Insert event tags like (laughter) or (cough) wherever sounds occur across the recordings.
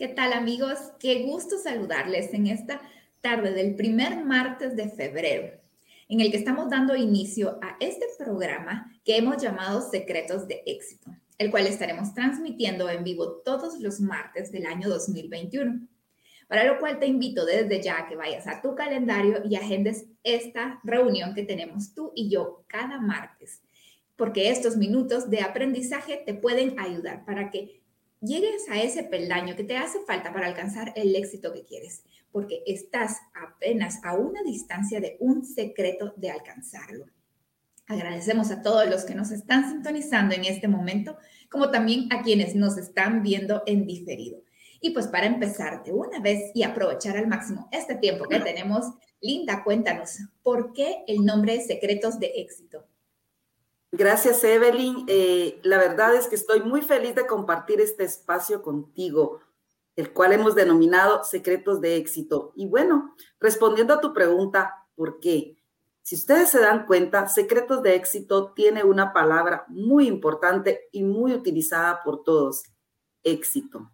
¿Qué tal amigos? Qué gusto saludarles en esta tarde del primer martes de febrero, en el que estamos dando inicio a este programa que hemos llamado Secretos de Éxito, el cual estaremos transmitiendo en vivo todos los martes del año 2021. Para lo cual te invito desde ya a que vayas a tu calendario y agendes esta reunión que tenemos tú y yo cada martes, porque estos minutos de aprendizaje te pueden ayudar para que llegues a ese peldaño que te hace falta para alcanzar el éxito que quieres, porque estás apenas a una distancia de un secreto de alcanzarlo. Agradecemos a todos los que nos están sintonizando en este momento, como también a quienes nos están viendo en diferido. Y pues para empezar de una vez y aprovechar al máximo este tiempo que tenemos, Linda, cuéntanos, ¿por qué el nombre de Secretos de Éxito? Gracias, Evelyn. Eh, la verdad es que estoy muy feliz de compartir este espacio contigo, el cual hemos denominado Secretos de Éxito. Y bueno, respondiendo a tu pregunta, ¿por qué? Si ustedes se dan cuenta, Secretos de Éxito tiene una palabra muy importante y muy utilizada por todos, éxito.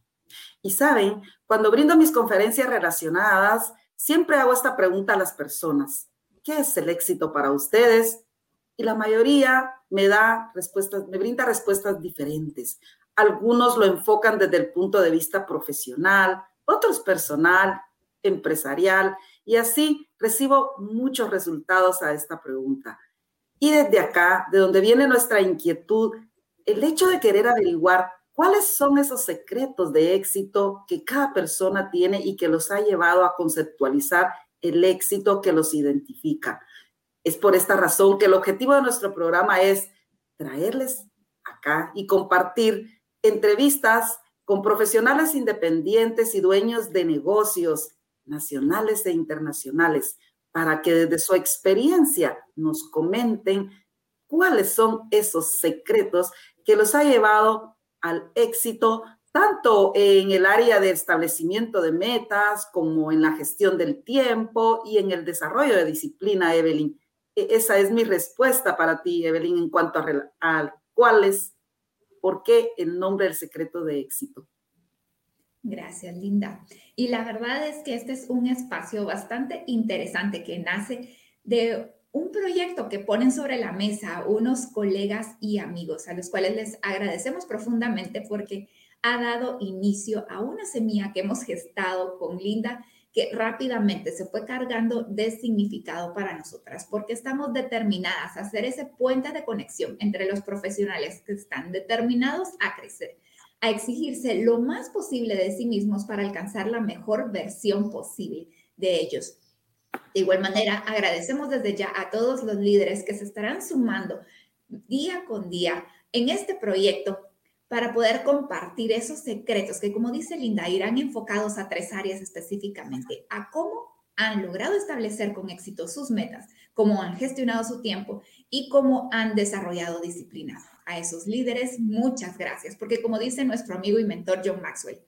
Y saben, cuando brindo mis conferencias relacionadas, siempre hago esta pregunta a las personas. ¿Qué es el éxito para ustedes? Y la mayoría me da respuestas, me brinda respuestas diferentes. Algunos lo enfocan desde el punto de vista profesional, otros personal, empresarial, y así recibo muchos resultados a esta pregunta. Y desde acá, de donde viene nuestra inquietud, el hecho de querer averiguar cuáles son esos secretos de éxito que cada persona tiene y que los ha llevado a conceptualizar el éxito que los identifica. Es por esta razón que el objetivo de nuestro programa es traerles acá y compartir entrevistas con profesionales independientes y dueños de negocios nacionales e internacionales para que desde su experiencia nos comenten cuáles son esos secretos que los ha llevado al éxito tanto en el área de establecimiento de metas como en la gestión del tiempo y en el desarrollo de disciplina, Evelyn. E, esa es mi respuesta para ti, Evelyn, en cuanto a, cuál es, por qué el nombre del secreto de éxito. Gracias, Linda. Y la verdad es que este es un espacio bastante interesante que nace de un proyecto que ponen sobre la mesa unos colegas y amigos a los cuales les agradecemos profundamente porque ha dado inicio a una semilla que hemos gestado con Linda que rápidamente se fue cargando de significado para nosotras, porque estamos determinadas a hacer ese puente de conexión entre los profesionales que están determinados a crecer, a exigirse lo más posible de sí mismos para alcanzar la mejor versión posible de ellos. De igual manera, agradecemos desde ya a todos los líderes que se estarán sumando día con día en este proyecto para poder compartir esos secretos que, como dice Linda, irán enfocados a tres áreas específicamente, a cómo han logrado establecer con éxito sus metas, cómo han gestionado su tiempo y cómo han desarrollado disciplina. A esos líderes, muchas gracias, porque como dice nuestro amigo y mentor John Maxwell,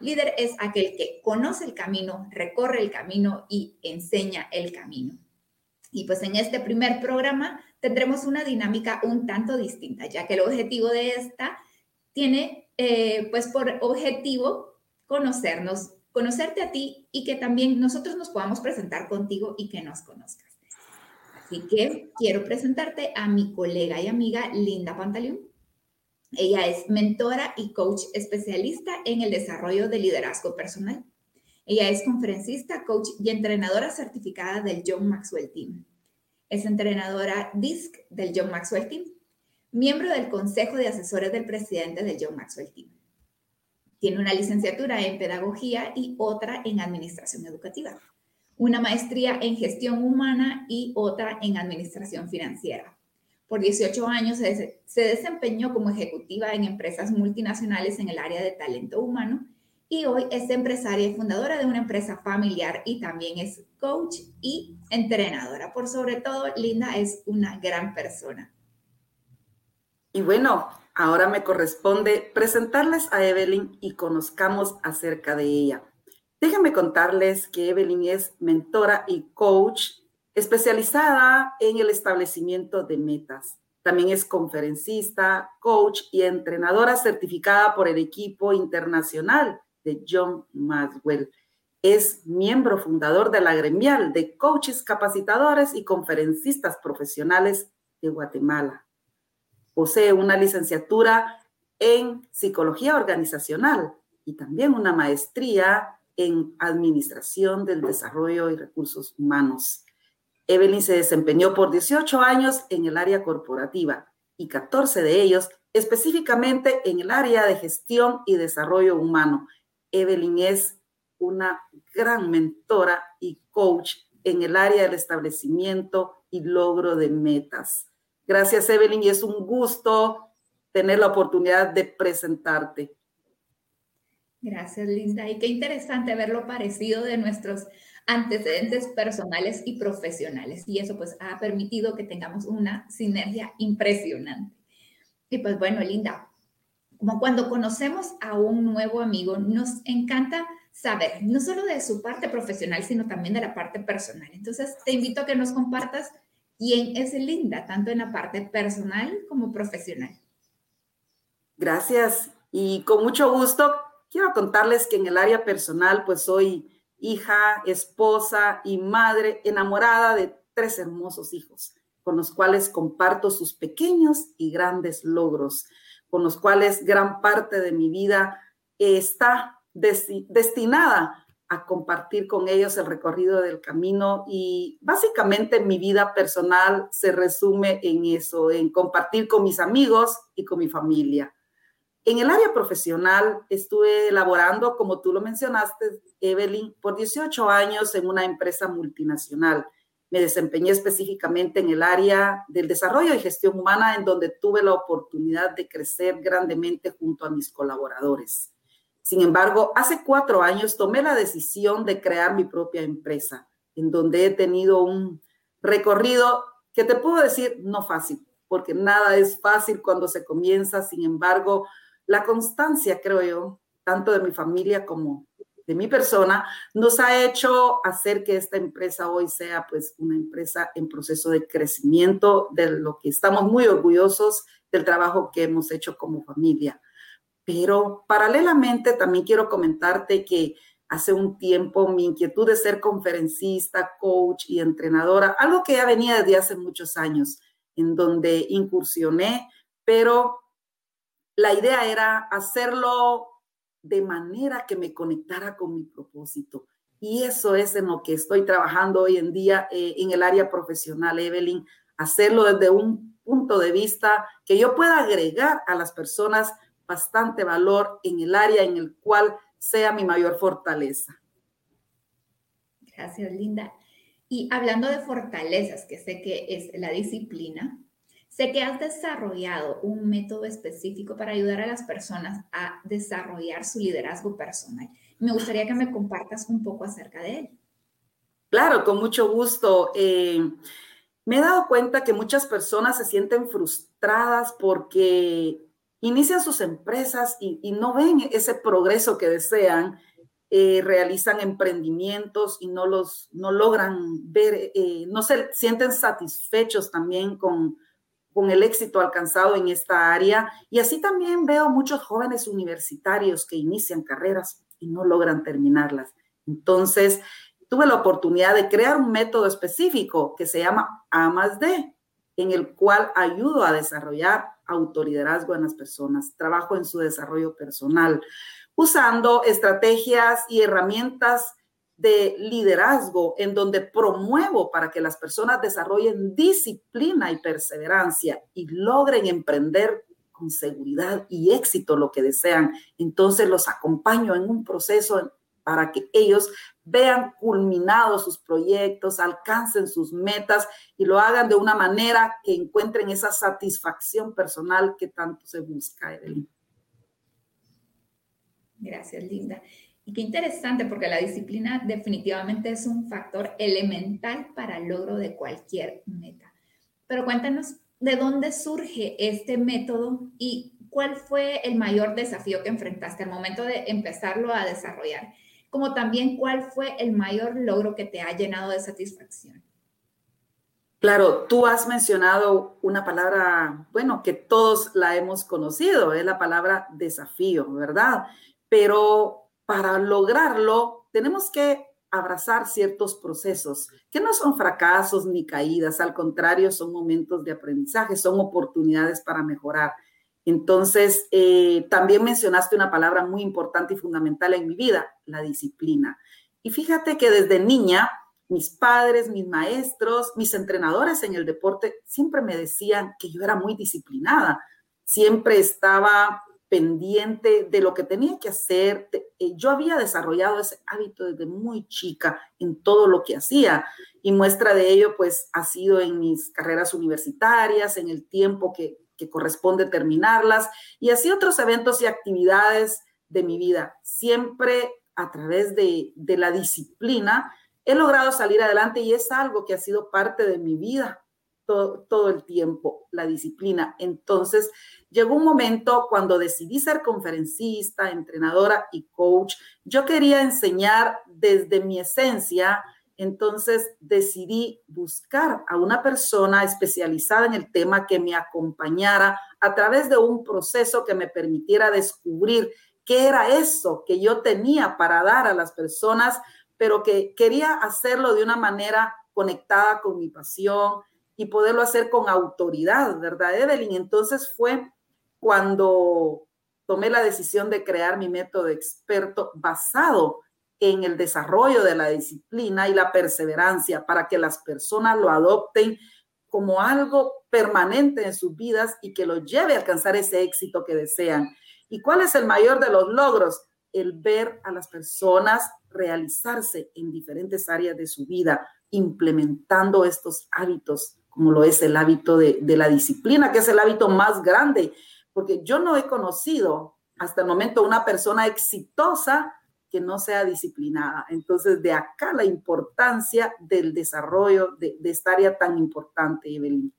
líder es aquel que conoce el camino, recorre el camino y enseña el camino. Y pues en este primer programa tendremos una dinámica un tanto distinta, ya que el objetivo de esta tiene eh, pues por objetivo conocernos, conocerte a ti y que también nosotros nos podamos presentar contigo y que nos conozcas. Así que quiero presentarte a mi colega y amiga Linda Pantaleón. Ella es mentora y coach especialista en el desarrollo de liderazgo personal. Ella es conferencista, coach y entrenadora certificada del John Maxwell Team. Es entrenadora DISC del John Maxwell Team miembro del Consejo de Asesores del presidente del John Maxwell Team. Tiene una licenciatura en Pedagogía y otra en Administración Educativa, una maestría en Gestión Humana y otra en Administración Financiera. Por 18 años se, desempeñó como ejecutiva en empresas multinacionales en el área de talento humano y hoy es empresaria y fundadora de una empresa familiar y también es coach y entrenadora. Por sobre todo, Linda es una gran persona. Y bueno, ahora me corresponde presentarles a Evelyn y conozcamos acerca de ella. Déjenme contarles que Evelyn es mentora y coach especializada en el establecimiento de metas. También es conferencista, coach y entrenadora certificada por el equipo internacional de John Maxwell. Es miembro fundador de la gremial de coaches capacitadores y conferencistas profesionales de Guatemala. Posee una licenciatura en psicología organizacional y también una maestría en administración del desarrollo y recursos humanos. Evelyn se desempeñó por 18 años en el área corporativa y 14 de ellos específicamente en el área de gestión y desarrollo humano. Evelyn es una gran mentora y coach en el área del establecimiento y logro de metas. Gracias, Evelyn, y es un gusto tener la oportunidad de presentarte. Gracias, Linda. Y qué interesante ver lo parecido de nuestros antecedentes personales y profesionales. Y eso pues ha permitido que tengamos una sinergia impresionante. Y pues bueno, Linda, como cuando conocemos a un nuevo amigo, nos encanta saber no solo de su parte profesional, sino también de la parte personal. Entonces, te invito a que nos compartas quién es Linda, tanto en la parte personal como profesional. Gracias. Y con mucho gusto, quiero contarles que en el área personal, pues soy hija, esposa y madre enamorada de tres hermosos hijos, con los cuales comparto sus pequeños y grandes logros, con los cuales gran parte de mi vida está destinada a compartir con ellos el recorrido del camino y básicamente mi vida personal se resume en eso, en compartir con mis amigos y con mi familia. En el área profesional estuve elaborando, como tú lo mencionaste, Evelyn, por 18 años en una empresa multinacional. Me desempeñé específicamente en el área del desarrollo y gestión humana, en donde tuve la oportunidad de crecer grandemente junto a mis colaboradores. Sin embargo, hace cuatro años tomé la decisión de crear mi propia empresa, en donde he tenido un recorrido que te puedo decir no fácil, porque nada es fácil cuando se comienza. Sin embargo, la constancia, creo yo, tanto de mi familia como de mi persona, nos ha hecho hacer que esta empresa hoy sea pues una empresa en proceso de crecimiento, de lo que estamos muy orgullosos del trabajo que hemos hecho como familia. Pero paralelamente también quiero comentarte que hace un tiempo mi inquietud de ser conferencista, coach y entrenadora, algo que ya venía desde hace muchos años, en donde incursioné, pero la idea era hacerlo de manera que me conectara con mi propósito. Y eso es en lo que estoy trabajando hoy en día eh, en el área profesional, Evelyn, hacerlo desde un punto de vista que yo pueda agregar a las personas bastante valor en el área en el cual sea mi mayor fortaleza. Gracias, Linda. Y hablando de fortalezas, que sé que es la disciplina, sé que has desarrollado un método específico para ayudar a las personas a desarrollar su liderazgo personal. Me gustaría que me compartas un poco acerca de él. Claro, con mucho gusto. Eh, me he dado cuenta que muchas personas se sienten frustradas porque inician sus empresas y, no ven ese progreso que desean, eh, realizan emprendimientos y no los no logran ver, eh, no se sienten satisfechos también con, con el éxito alcanzado en esta área. Y así también veo muchos jóvenes universitarios que inician carreras y no logran terminarlas. Entonces, tuve la oportunidad de crear un método específico que se llama A en el cual ayudo a desarrollar autoliderazgo en las personas, trabajo en su desarrollo personal, usando estrategias y herramientas de liderazgo en donde promuevo para que las personas desarrollen disciplina y perseverancia y logren emprender con seguridad y éxito lo que desean. Entonces los acompaño en un proceso para que ellos vean culminados sus proyectos, alcancen sus metas y lo hagan de una manera que encuentren esa satisfacción personal que tanto se busca, Evelyn. Gracias, Linda. Y qué interesante, porque la disciplina definitivamente es un factor elemental para el logro de cualquier meta. Pero cuéntanos de dónde surge este método y cuál fue el mayor desafío que enfrentaste al momento de empezarlo a desarrollar como también cuál fue el mayor logro que te ha llenado de satisfacción. Claro, tú has mencionado una palabra, bueno, que todos la hemos conocido, es la palabra desafío, ¿verdad? Pero para lograrlo tenemos que abrazar ciertos procesos que no son fracasos ni caídas, al contrario, son momentos de aprendizaje, son oportunidades para mejorar. Entonces, eh, también mencionaste una palabra muy importante y fundamental en mi vida, la disciplina. Y fíjate que desde niña, mis padres, mis maestros, mis entrenadores en el deporte siempre me decían que yo era muy disciplinada, siempre estaba pendiente de lo que tenía que hacer. Eh, yo había desarrollado ese hábito desde muy chica en todo lo que hacía y muestra de ello pues ha sido en mis carreras universitarias, en el tiempo que, corresponde terminarlas y así otros eventos y actividades de mi vida. Siempre a través de, de la disciplina he logrado salir adelante y es algo que ha sido parte de mi vida todo, el tiempo, la disciplina. Entonces, llegó un momento cuando decidí ser conferencista, entrenadora y coach. Yo quería enseñar desde mi esencia, entonces decidí buscar a una persona especializada en el tema que me acompañara a través de un proceso que me permitiera descubrir qué era eso que yo tenía para dar a las personas, pero que quería hacerlo de una manera conectada con mi pasión, y poderlo hacer con autoridad, ¿verdad, Evelyn? Entonces fue cuando tomé la decisión de crear mi método experto basado en el desarrollo de la disciplina y la perseverancia para que las personas lo adopten como algo permanente en sus vidas y que lo lleve a alcanzar ese éxito que desean. ¿Y cuál es el mayor de los logros? El ver a las personas realizarse en diferentes áreas de su vida, implementando estos hábitos como lo es el hábito de, la disciplina, que es el hábito más grande, porque yo no he conocido hasta el momento una persona exitosa que no sea disciplinada. Entonces, de acá la importancia del desarrollo de, de esta área tan importante, Evelyn.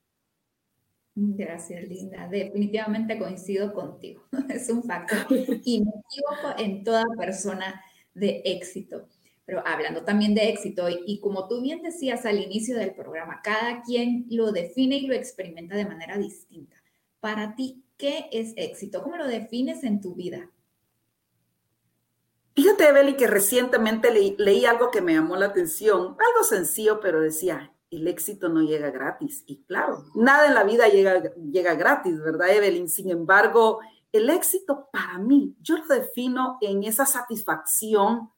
Gracias, Linda. Definitivamente coincido contigo. (laughs) Es un factor (laughs) inequívoco en toda persona de éxito pero hablando también de éxito, y, como tú bien decías al inicio del programa, cada quien lo define y lo experimenta de manera distinta. Para ti, ¿qué es éxito? ¿Cómo lo defines en tu vida? Fíjate, Beli, que recientemente leí, algo que me llamó la atención, algo sencillo, pero decía, el éxito no llega gratis. Y claro, nada en la vida llega, llega gratis, ¿verdad, Evelyn? Sin embargo, el éxito para mí, yo lo defino en esa satisfacción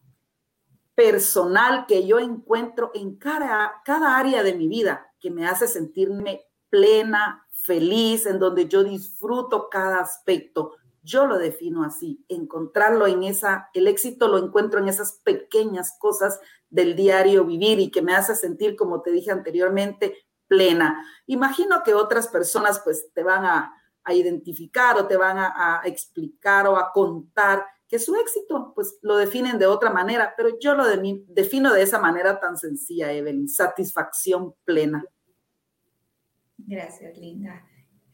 personal que yo encuentro en cada área de mi vida que me hace sentirme plena, feliz, en donde yo disfruto cada aspecto. Yo lo defino así, encontrarlo en esa, el éxito lo encuentro en esas pequeñas cosas del diario vivir y que me hace sentir, como te dije anteriormente, plena. Imagino que otras personas pues te van a, identificar o te van a explicar o a contar que su éxito, pues lo definen de otra manera, pero yo lo defino de esa manera tan sencilla, Evelyn, satisfacción plena. Gracias, Linda.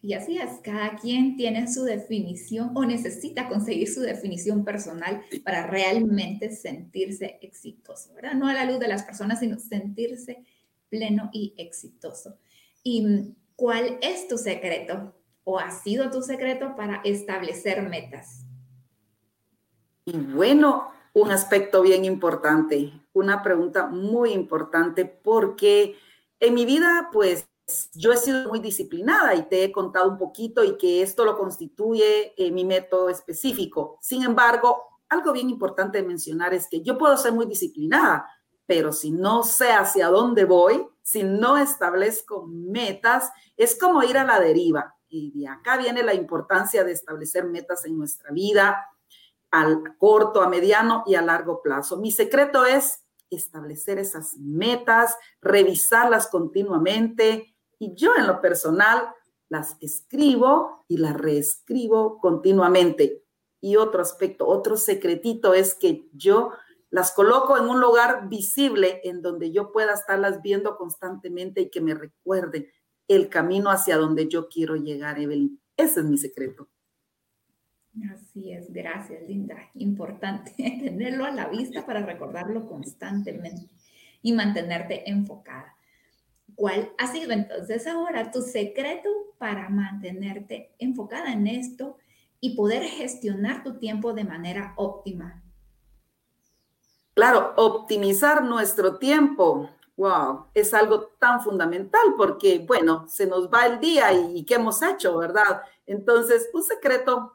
Y así es, cada quien tiene su definición o necesita conseguir su definición personal para realmente sentirse exitoso, ¿verdad? No a la luz de las personas, sino sentirse pleno y exitoso. ¿Y cuál es tu secreto o ha sido tu secreto para establecer metas? Y bueno, un aspecto bien importante, una pregunta muy importante, porque en mi vida, pues yo he sido muy disciplinada y te he contado un poquito y que esto lo constituye eh, mi método específico. Sin embargo, algo bien importante mencionar es que yo puedo ser muy disciplinada, pero si no sé hacia dónde voy, si no establezco metas, es como ir a la deriva. Y de acá viene la importancia de establecer metas en nuestra vida, al corto, a mediano y a largo plazo. Mi secreto es establecer esas metas, revisarlas continuamente y yo en lo personal las escribo y las reescribo continuamente. Y otro aspecto, otro secretito es que yo las coloco en un lugar visible en donde yo pueda estarlas viendo constantemente y que me recuerde el camino hacia donde yo quiero llegar, Evelyn. Ese es mi secreto. Así es, gracias, Linda. Importante (laughs) tenerlo a la vista para recordarlo constantemente y mantenerte enfocada. ¿Cuál ha sido entonces ahora tu secreto para mantenerte enfocada en esto y poder gestionar tu tiempo de manera óptima? Claro, optimizar nuestro tiempo, wow, es algo tan fundamental porque, bueno, se nos va el día y, ¿qué hemos hecho, verdad? Entonces, un secreto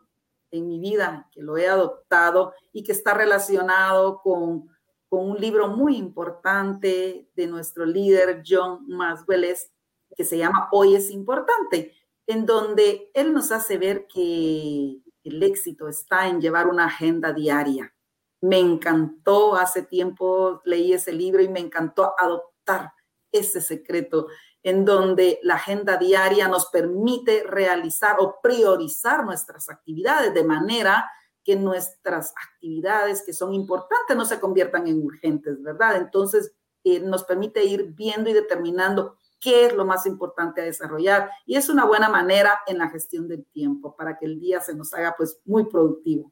en mi vida que lo he adoptado y que está relacionado con, con un libro muy importante de nuestro líder John Maswell que se llama Hoy es importante, en donde él nos hace ver que el éxito está en llevar una agenda diaria. Me encantó, hace tiempo leí ese libro y me encantó adoptar ese secreto en donde la agenda diaria nos permite realizar o priorizar nuestras actividades de manera que nuestras actividades que son importantes no se conviertan en urgentes, ¿verdad? Entonces, eh, nos permite ir viendo y determinando qué es lo más importante a desarrollar. Y es una buena manera en la gestión del tiempo para que el día se nos haga pues muy productivo.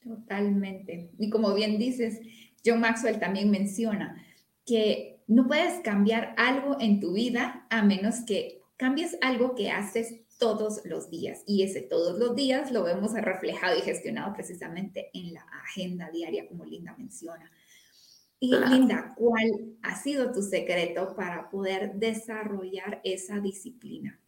Totalmente. Y como bien dices, John Maxwell también menciona que no puedes cambiar algo en tu vida a menos que cambies algo que haces todos los días. Y ese todos los días lo vemos reflejado y gestionado precisamente en la agenda diaria, como Linda menciona. Y Linda, ¿cuál ha sido tu secreto para poder desarrollar esa disciplina?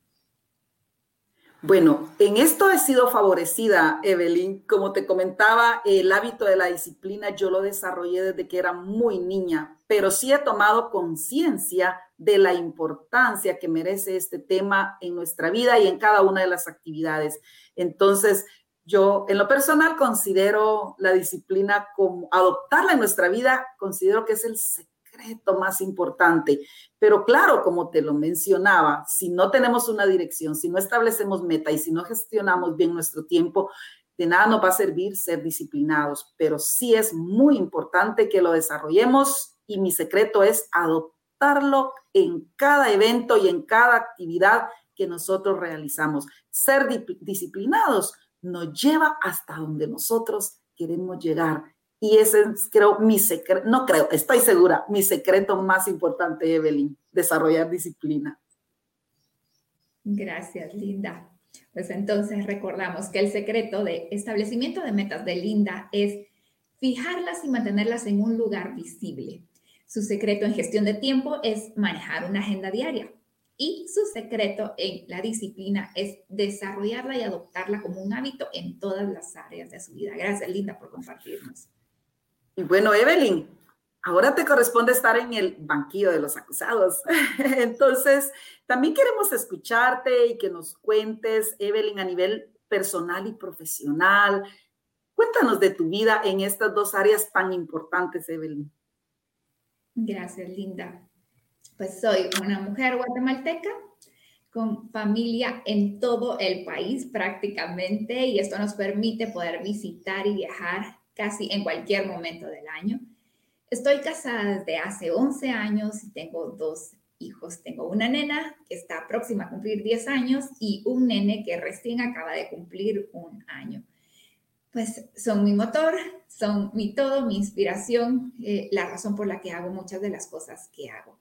Bueno, en esto he sido favorecida, Evelyn. Como te comentaba, el hábito de la disciplina yo lo desarrollé desde que era muy niña, pero sí he tomado conciencia de la importancia que merece este tema en nuestra vida y en cada una de las actividades. Entonces, yo en lo personal considero la disciplina como adoptarla en nuestra vida, considero que es el secreto más importante. Pero claro, como te lo mencionaba, si no tenemos una dirección, si no establecemos meta y si no gestionamos bien nuestro tiempo, de nada nos va a servir ser disciplinados, pero sí es muy importante que lo desarrollemos y mi secreto es adoptarlo en cada evento y en cada actividad que nosotros realizamos. Ser disciplinados nos lleva hasta donde nosotros queremos llegar. Y ese es, creo, mi secreto, no creo, estoy segura, mi secreto más importante, Evelyn, desarrollar disciplina. Gracias, Linda. Pues entonces recordamos que el secreto de establecimiento de metas de Linda es fijarlas y mantenerlas en un lugar visible. Su secreto en gestión de tiempo es manejar una agenda diaria. Y su secreto en la disciplina es desarrollarla y adoptarla como un hábito en todas las áreas de su vida. Gracias, Linda, por compartirnos. Y bueno, Evelyn, ahora te corresponde estar en el banquillo de los acusados. (laughs) Entonces, también queremos escucharte y que nos cuentes, Evelyn, a nivel personal y profesional. Cuéntanos de tu vida en estas dos áreas tan importantes, Evelyn. Gracias, Linda pues soy una mujer guatemalteca con familia en todo el país prácticamente y esto nos permite poder visitar y viajar casi en cualquier momento del año. Estoy casada desde hace 11 años y tengo dos hijos. Tengo una nena que está próxima a cumplir 10 años y un nene que recién acaba de cumplir un año. Pues son mi motor, son mi todo, mi inspiración, eh, la razón por la que hago muchas de las cosas que hago.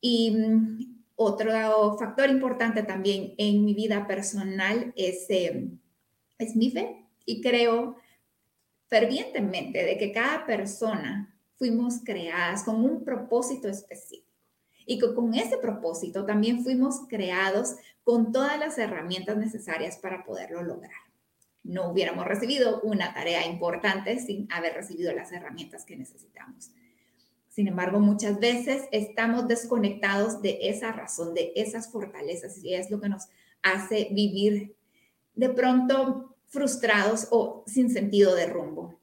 Y mm, otro factor importante también en mi vida personal es, eh, es mi fe. Y creo fervientemente de que cada persona fuimos creadas con un propósito específico. Y que con ese propósito también fuimos creados con todas las herramientas necesarias para poderlo lograr. No hubiéramos recibido una tarea importante sin haber recibido las herramientas que necesitamos. Sin embargo, muchas veces estamos desconectados de esa razón, de esas fortalezas, y es lo que nos hace vivir de pronto frustrados o sin sentido de rumbo.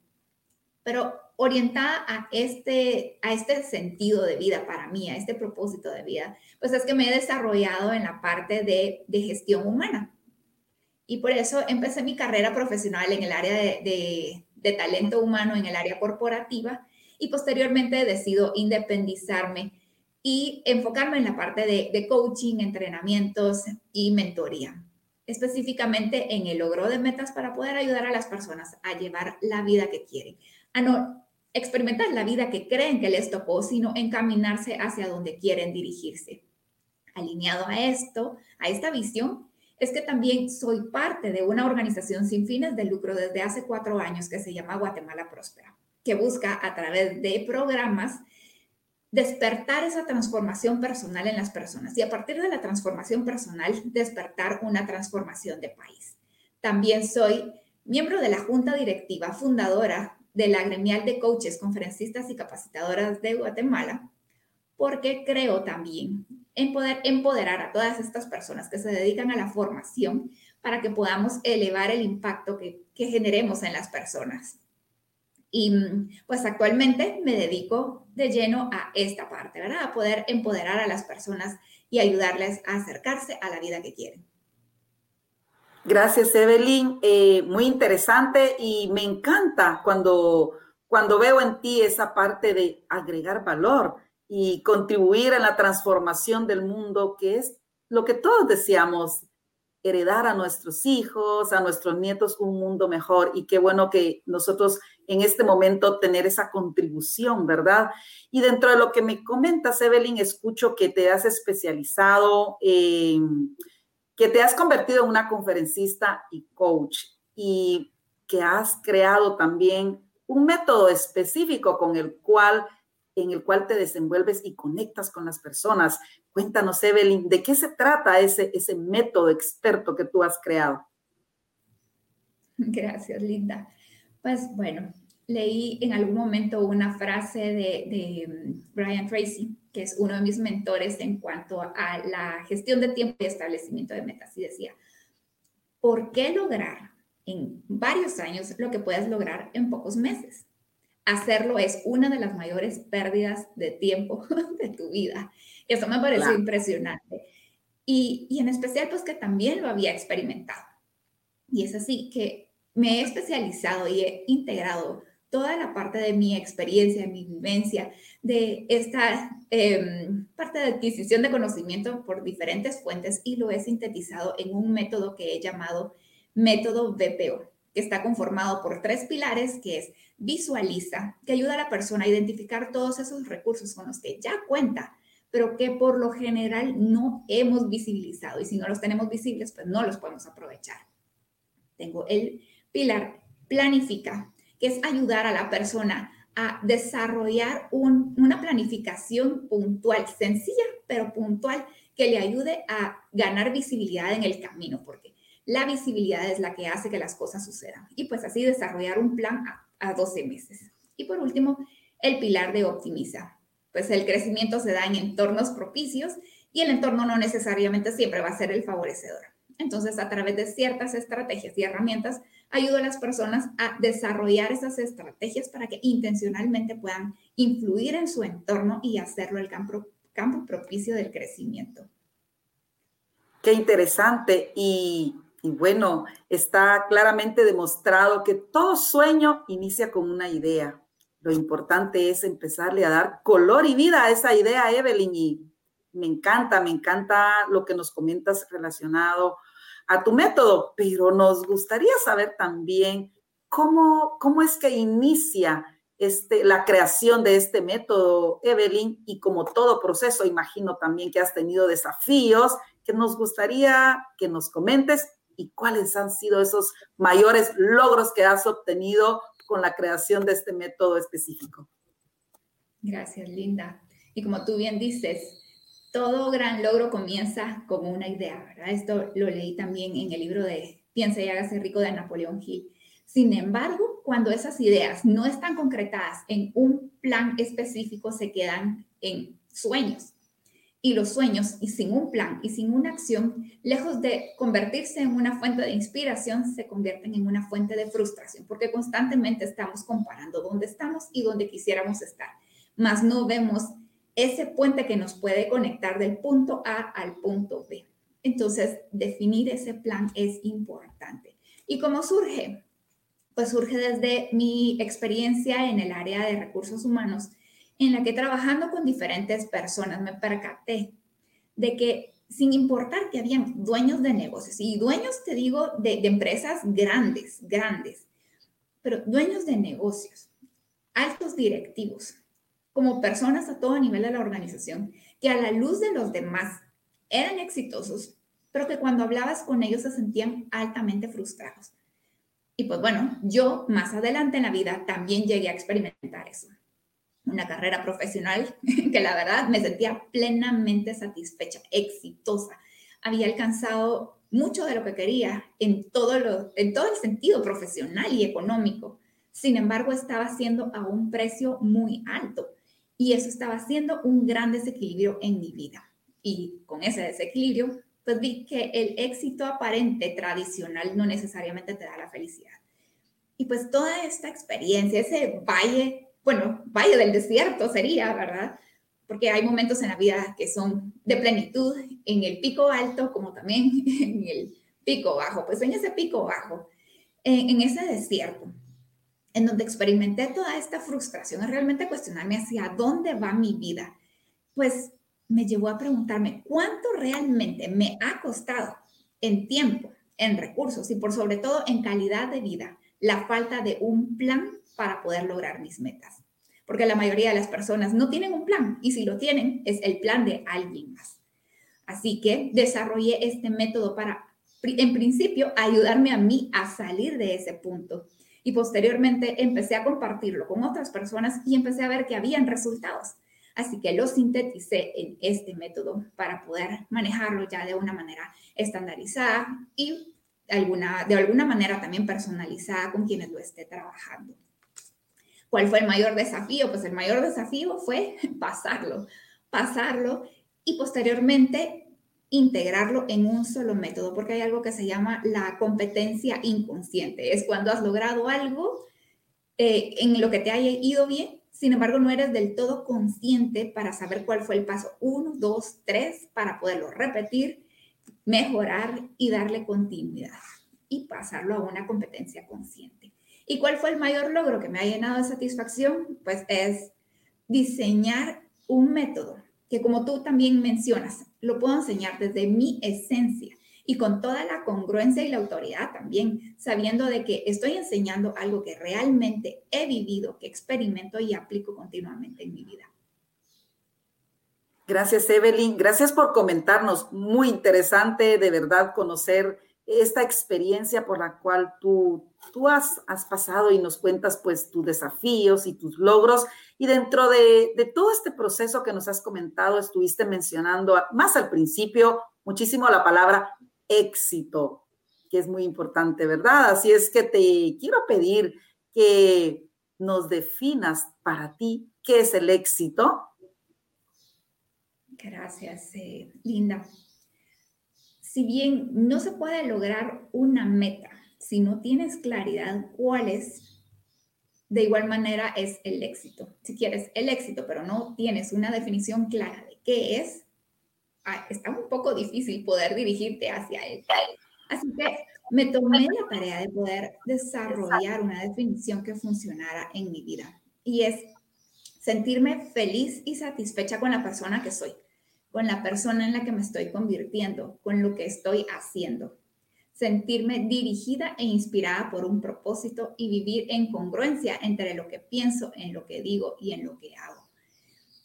Pero orientada a este, a este sentido de vida para mí, a este propósito de vida, pues es que me he desarrollado en la parte de, de gestión humana. Y por eso empecé mi carrera profesional en el área de, de, de talento humano, en el área corporativa, y posteriormente decido independizarme y enfocarme en la parte de, coaching, entrenamientos y mentoría, específicamente en el logro de metas para poder ayudar a las personas a llevar la vida que quieren, a no experimentar la vida que creen que les tocó, sino encaminarse hacia donde quieren dirigirse. Alineado a esto, a esta visión, es que también soy parte de una organización sin fines de lucro desde hace cuatro años que se llama Guatemala Próspera. que busca a través de programas despertar esa transformación personal en las personas y a partir de la transformación personal despertar una transformación de país. También soy miembro de la junta directiva fundadora de la gremial de coaches, conferencistas y capacitadoras de Guatemala, porque creo también en poder empoderar a todas estas personas que se dedican a la formación para que podamos elevar el impacto que, que generemos en las personas. Y pues actualmente me dedico de lleno a esta parte, ¿verdad? A poder empoderar a las personas y ayudarles a acercarse a la vida que quieren. Gracias, Evelyn. Eh, muy interesante y me encanta cuando, cuando veo en ti esa parte de agregar valor y contribuir en la transformación del mundo, que es lo que todos deseamos, heredar a nuestros hijos, a nuestros nietos un mundo mejor. Y qué bueno que nosotros en este momento tener esa contribución, ¿verdad? Y dentro de lo que me comentas, Evelyn, escucho que te has especializado, que te has convertido en una conferencista y coach y que has creado también un método específico con el cual en el cual te desenvuelves y conectas con las personas. Cuéntanos, Evelyn, ¿de qué se trata ese, ese método experto que tú has creado? Gracias, Linda. Pues bueno, leí en algún momento una frase de, mm, Brian Tracy, que es uno de mis mentores en cuanto a la gestión de tiempo y establecimiento de metas, y decía, ¿por qué lograr en varios años lo que puedes lograr en pocos meses? Hacerlo es una de las mayores pérdidas de tiempo (laughs) de tu vida. Eso me pareció impresionante. Y, y en especial, pues que también lo había experimentado. Y es así que me he especializado y he integrado toda la parte de mi experiencia, mi vivencia, de esta em, parte de adquisición de conocimiento por diferentes fuentes y lo he sintetizado en un método que he llamado método BPO, que está conformado por tres pilares, que es visualiza, que ayuda a la persona a identificar todos esos recursos con los que ya cuenta, pero que por lo general no hemos visibilizado y si no los tenemos visibles, pues no los podemos aprovechar. Tengo el Pilar, planifica, que es ayudar a la persona a desarrollar una planificación puntual, sencilla, pero puntual, que le ayude a ganar visibilidad en el camino, porque la visibilidad es la que hace que las cosas sucedan. Y pues así desarrollar un plan a, a 12 meses. Y por último, el pilar de optimiza. Pues el crecimiento se da en entornos propicios y el entorno no necesariamente siempre va a ser el favorecedor. Entonces, a través de ciertas estrategias y herramientas, ayudo a las personas a desarrollar esas estrategias para que intencionalmente puedan influir en su entorno y hacerlo el campo, campo propicio del crecimiento. Qué interesante y, y bueno, está claramente demostrado que todo sueño inicia con una idea. Lo importante es empezarle a dar color y vida a esa idea, Evelyn, y me encanta, me encanta lo que nos comentas relacionado a tu método, pero nos gustaría saber también cómo, cómo es que inicia este, la creación de este método, Evelyn, y como todo proceso, imagino también que has tenido desafíos, que nos gustaría que nos comentes y cuáles han sido esos mayores logros que has obtenido con la creación de este método específico. Gracias, Linda. Y como tú bien dices, todo gran logro comienza como una idea, ¿verdad? Esto lo leí también en el libro de Piensa y hágase rico de Napoleón Hill. Sin embargo, cuando esas ideas no están concretadas en un plan específico, se quedan en sueños. Y los sueños, y sin un plan y sin una acción, lejos de convertirse en una fuente de inspiración, se convierten en una fuente de frustración, porque constantemente estamos comparando dónde estamos y dónde quisiéramos estar, mas no vemos ese puente que nos puede conectar del punto A al punto B. Entonces, definir ese plan es importante. ¿Y cómo surge? Pues surge desde mi experiencia en el área de recursos humanos, en la que trabajando con diferentes personas me percaté de que sin importar que habían dueños de negocios, y dueños, te digo, de, empresas grandes, grandes, pero dueños de negocios, altos directivos, como personas a todo nivel de la organización, que a la luz de los demás eran exitosos, pero que cuando hablabas con ellos se sentían altamente frustrados. Y pues bueno, yo más adelante en la vida también llegué a experimentar eso. Una carrera profesional (laughs) que la verdad me sentía plenamente satisfecha, exitosa. Había alcanzado mucho de lo que quería en todo, lo, en todo el sentido profesional y económico. Sin embargo, estaba haciendo a un precio muy alto y eso estaba haciendo un gran desequilibrio en mi vida. Y con ese desequilibrio pues vi que el éxito aparente tradicional no necesariamente te da la felicidad. Y pues toda esta experiencia, ese valle, bueno, valle del desierto sería, ¿verdad? Porque hay momentos en la vida que son de plenitud, en el pico alto como también (laughs) en el pico bajo. Pues en ese pico bajo, en, ese desierto, en donde experimenté toda esta frustración, es realmente cuestionarme hacia dónde va mi vida. Pues me llevó a preguntarme cuánto realmente me ha costado en tiempo, en recursos y por sobre todo en calidad de vida la falta de un plan para poder lograr mis metas. Porque la mayoría de las personas no tienen un plan y si lo tienen es el plan de alguien más. Así que desarrollé este método para, en principio, ayudarme a mí a salir de ese punto. Y posteriormente empecé a compartirlo con otras personas y empecé a ver que habían resultados. Así que lo sinteticé en este método para poder manejarlo ya de una manera estandarizada y alguna, de alguna manera también personalizada con quienes lo esté trabajando. ¿Cuál fue el mayor desafío? Pues el mayor desafío fue (laughs) pasarlo, pasarlo y posteriormente integrarlo en un solo método, porque hay algo que se llama la competencia inconsciente. Es cuando has logrado algo eh, en lo que te haya ido bien, sin embargo, no eres del todo consciente para saber cuál fue el paso uno, dos, tres, para poderlo repetir, mejorar y darle continuidad y pasarlo a una competencia consciente. ¿Y cuál fue el mayor logro que me ha llenado de satisfacción? Pues es diseñar un método que como tú también mencionas, lo puedo enseñar desde mi esencia y con toda la congruencia y la autoridad también, sabiendo de que estoy enseñando algo que realmente he vivido, que experimento y aplico continuamente en mi vida. Gracias, Evelyn. Gracias por comentarnos. Muy interesante, de verdad, conocer esta experiencia por la cual tú, tú has, has pasado y nos cuentas pues tus desafíos y tus logros. Y dentro de, de todo este proceso que nos has comentado, estuviste mencionando más al principio muchísimo la palabra éxito, que es muy importante, ¿verdad? Así es que te quiero pedir que nos definas para ti qué es el éxito. Gracias, eh, Linda. Si bien no se puede lograr una meta si no tienes claridad cuál es, de igual manera es el éxito. Si quieres el éxito, pero no tienes una definición clara de qué es, Ah, está un poco difícil poder dirigirte hacia él. Así que me tomé la tarea de poder desarrollar una definición que funcionara en mi vida. Y es sentirme feliz y satisfecha con la persona que soy, con la persona en la que me estoy convirtiendo, con lo que estoy haciendo. Sentirme dirigida e inspirada por un propósito y vivir en congruencia entre lo que pienso, en lo que digo y en lo que hago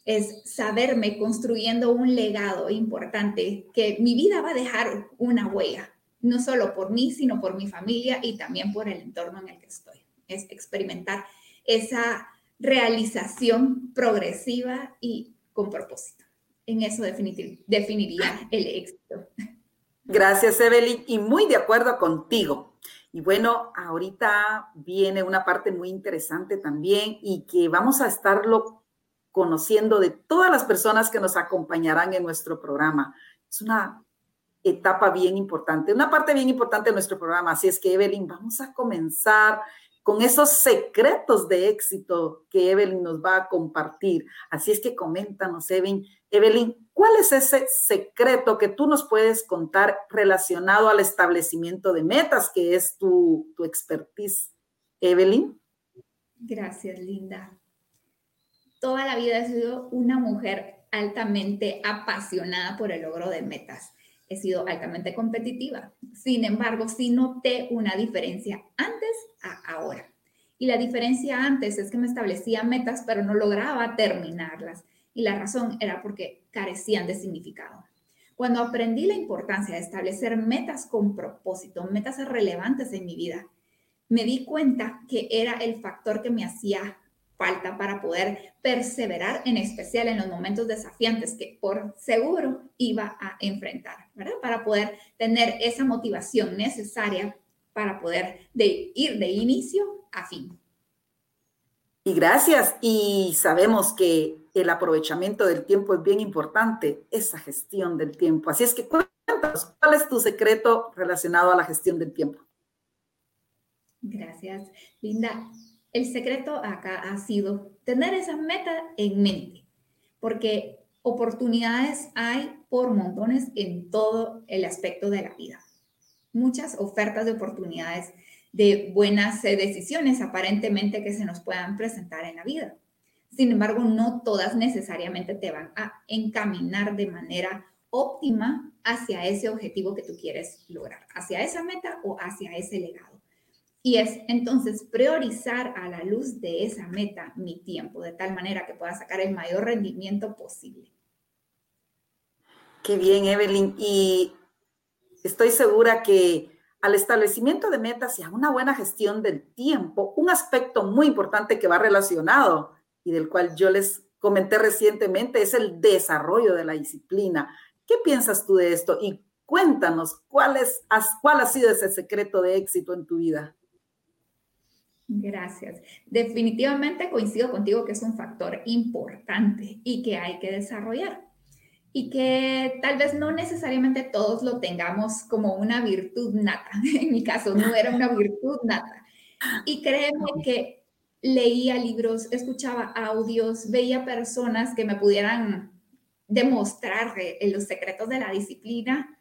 es saberme construyendo un legado importante que mi vida va a dejar una huella, no solo por mí, sino por mi familia y también por el entorno en el que estoy. Es experimentar esa realización progresiva y con propósito. En eso definiría el éxito. Gracias, Evelyn, y muy de acuerdo contigo. Y bueno, ahorita viene una parte muy interesante también y que vamos a estarlo conociendo de todas las personas que nos acompañarán en nuestro programa. Es una etapa bien importante, una parte bien importante de nuestro programa. Así es que, Evelyn, vamos a comenzar con esos secretos de éxito que Evelyn nos va a compartir. Así es que coméntanos, Evelyn. Evelyn, ¿cuál es ese secreto que tú nos puedes contar relacionado al establecimiento de metas, que es tu, tu expertise, Evelyn? Gracias, Linda toda la vida he sido una mujer altamente apasionada por el logro de metas. He sido altamente competitiva. Sin embargo, sí noté una diferencia antes a ahora. Y la diferencia antes es que me establecía metas, pero no lograba terminarlas. Y la razón era porque carecían de significado. Cuando aprendí la importancia de establecer metas con propósito, metas relevantes en mi vida, me di cuenta que era el factor que me hacía falta para poder perseverar, en especial en los momentos desafiantes que por seguro iba a enfrentar, ¿verdad? Para poder tener esa motivación necesaria para poder ir de inicio a fin. Y gracias. Y sabemos que el aprovechamiento del tiempo es bien importante, esa gestión del tiempo. Así es que cuéntanos, ¿cuál es tu secreto relacionado a la gestión del tiempo? Gracias, Linda. El secreto acá ha sido tener esa meta en mente, porque oportunidades hay por montones en todo el aspecto de la vida. Muchas ofertas de oportunidades de buenas eh, decisiones aparentemente que se nos puedan presentar en la vida. Sin embargo, no todas necesariamente te van a encaminar de manera óptima hacia ese objetivo que tú quieres lograr, hacia esa meta o hacia ese legado. Y es entonces priorizar a la luz de esa meta mi tiempo, de tal manera que pueda sacar el mayor rendimiento posible. Qué bien, Evelyn. Y estoy segura que al establecimiento de metas y a una buena gestión del tiempo, un aspecto muy importante que va relacionado y del cual yo les comenté recientemente es el desarrollo de la disciplina. ¿Qué piensas tú de esto? Y cuéntanos, ¿cuál, es, cuál ha sido ese secreto de éxito en tu vida? Gracias. Definitivamente coincido contigo que es un factor importante y que hay que desarrollar y que tal vez no necesariamente todos lo tengamos como una virtud nata. (laughs) En mi caso no era una virtud nata. Y créeme que leía libros, escuchaba audios, veía personas que me pudieran demostrar los secretos de la disciplina,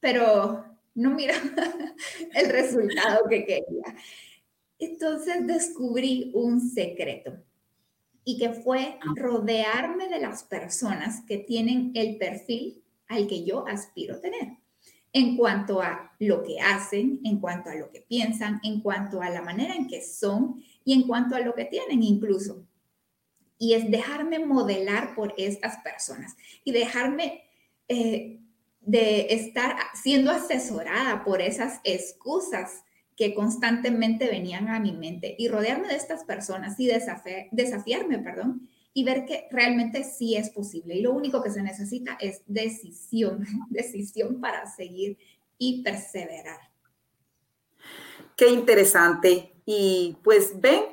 pero no mira (laughs) el resultado que quería. Entonces descubrí un secreto y que fue rodearme de las personas que tienen el perfil al que yo aspiro tener en cuanto a lo que hacen, en cuanto a lo que piensan, en cuanto a la manera en que son y en cuanto a lo que tienen incluso. Y es dejarme modelar por estas personas y dejarme eh, de estar siendo asesorada por esas excusas que constantemente venían a mi mente y rodearme de estas personas y desafiarme, perdón, y ver que realmente sí es posible. Y lo único que se necesita es decisión, (laughs) decisión para seguir y perseverar. Qué interesante. Y pues ven,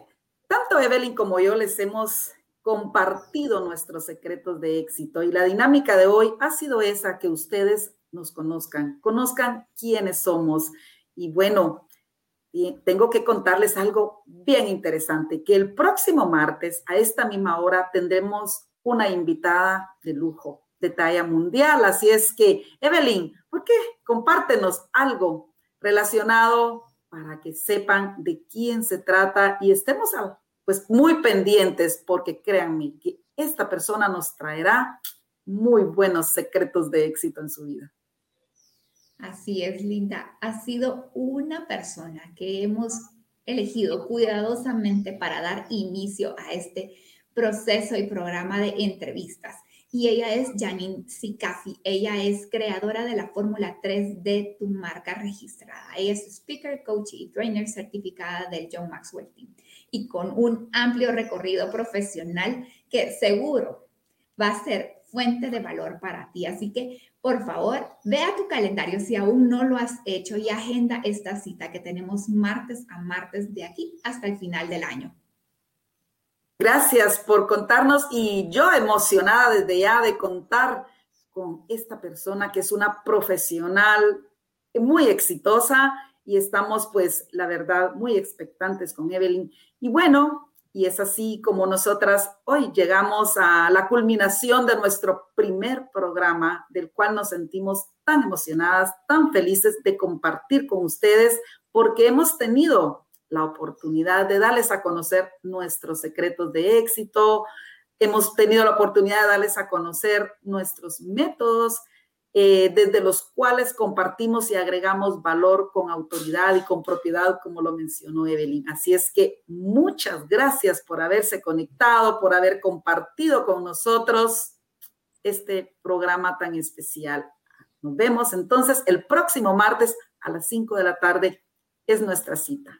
tanto Evelyn como yo les hemos compartido nuestros secretos de éxito y la dinámica de hoy ha sido esa, que ustedes nos conozcan, conozcan quiénes somos. Y bueno, tengo que contarles algo bien interesante, que el próximo martes a esta misma hora tendremos una invitada de lujo, de talla mundial. Así es que, Evelyn, ¿por qué compártenos algo relacionado para que sepan de quién se trata y estemos pues muy pendientes porque créanme que esta persona nos traerá muy buenos secretos de éxito en su vida. Así es, Linda. Ha sido una persona que hemos elegido cuidadosamente para dar inicio a este proceso y programa de entrevistas. Y ella es Janine Sikafi. Ella es creadora de la Fórmula 3 de tu marca registrada. Ella es speaker, coach y trainer certificada del John Maxwell Team y con un amplio recorrido profesional que seguro va a ser fuente de valor para ti. Así que, por favor, vea tu calendario si aún no lo has hecho y agenda esta cita que tenemos martes a martes de aquí hasta el final del año. Gracias por contarnos y yo emocionada desde ya de contar con esta persona que es una profesional muy exitosa y estamos pues la verdad muy expectantes con Evelyn. Y bueno, y es así como nosotras hoy llegamos a la culminación de nuestro primer programa, del cual nos sentimos tan emocionadas, tan felices de compartir con ustedes, porque hemos tenido la oportunidad de darles a conocer nuestros secretos de éxito, hemos tenido la oportunidad de darles a conocer nuestros métodos, eh, desde los cuales compartimos y agregamos valor con autoridad y con propiedad, como lo mencionó Evelyn. Así es que muchas gracias por haberse conectado, por haber compartido con nosotros este programa tan especial. Nos vemos entonces el próximo martes a las 5 de la tarde. Es nuestra cita.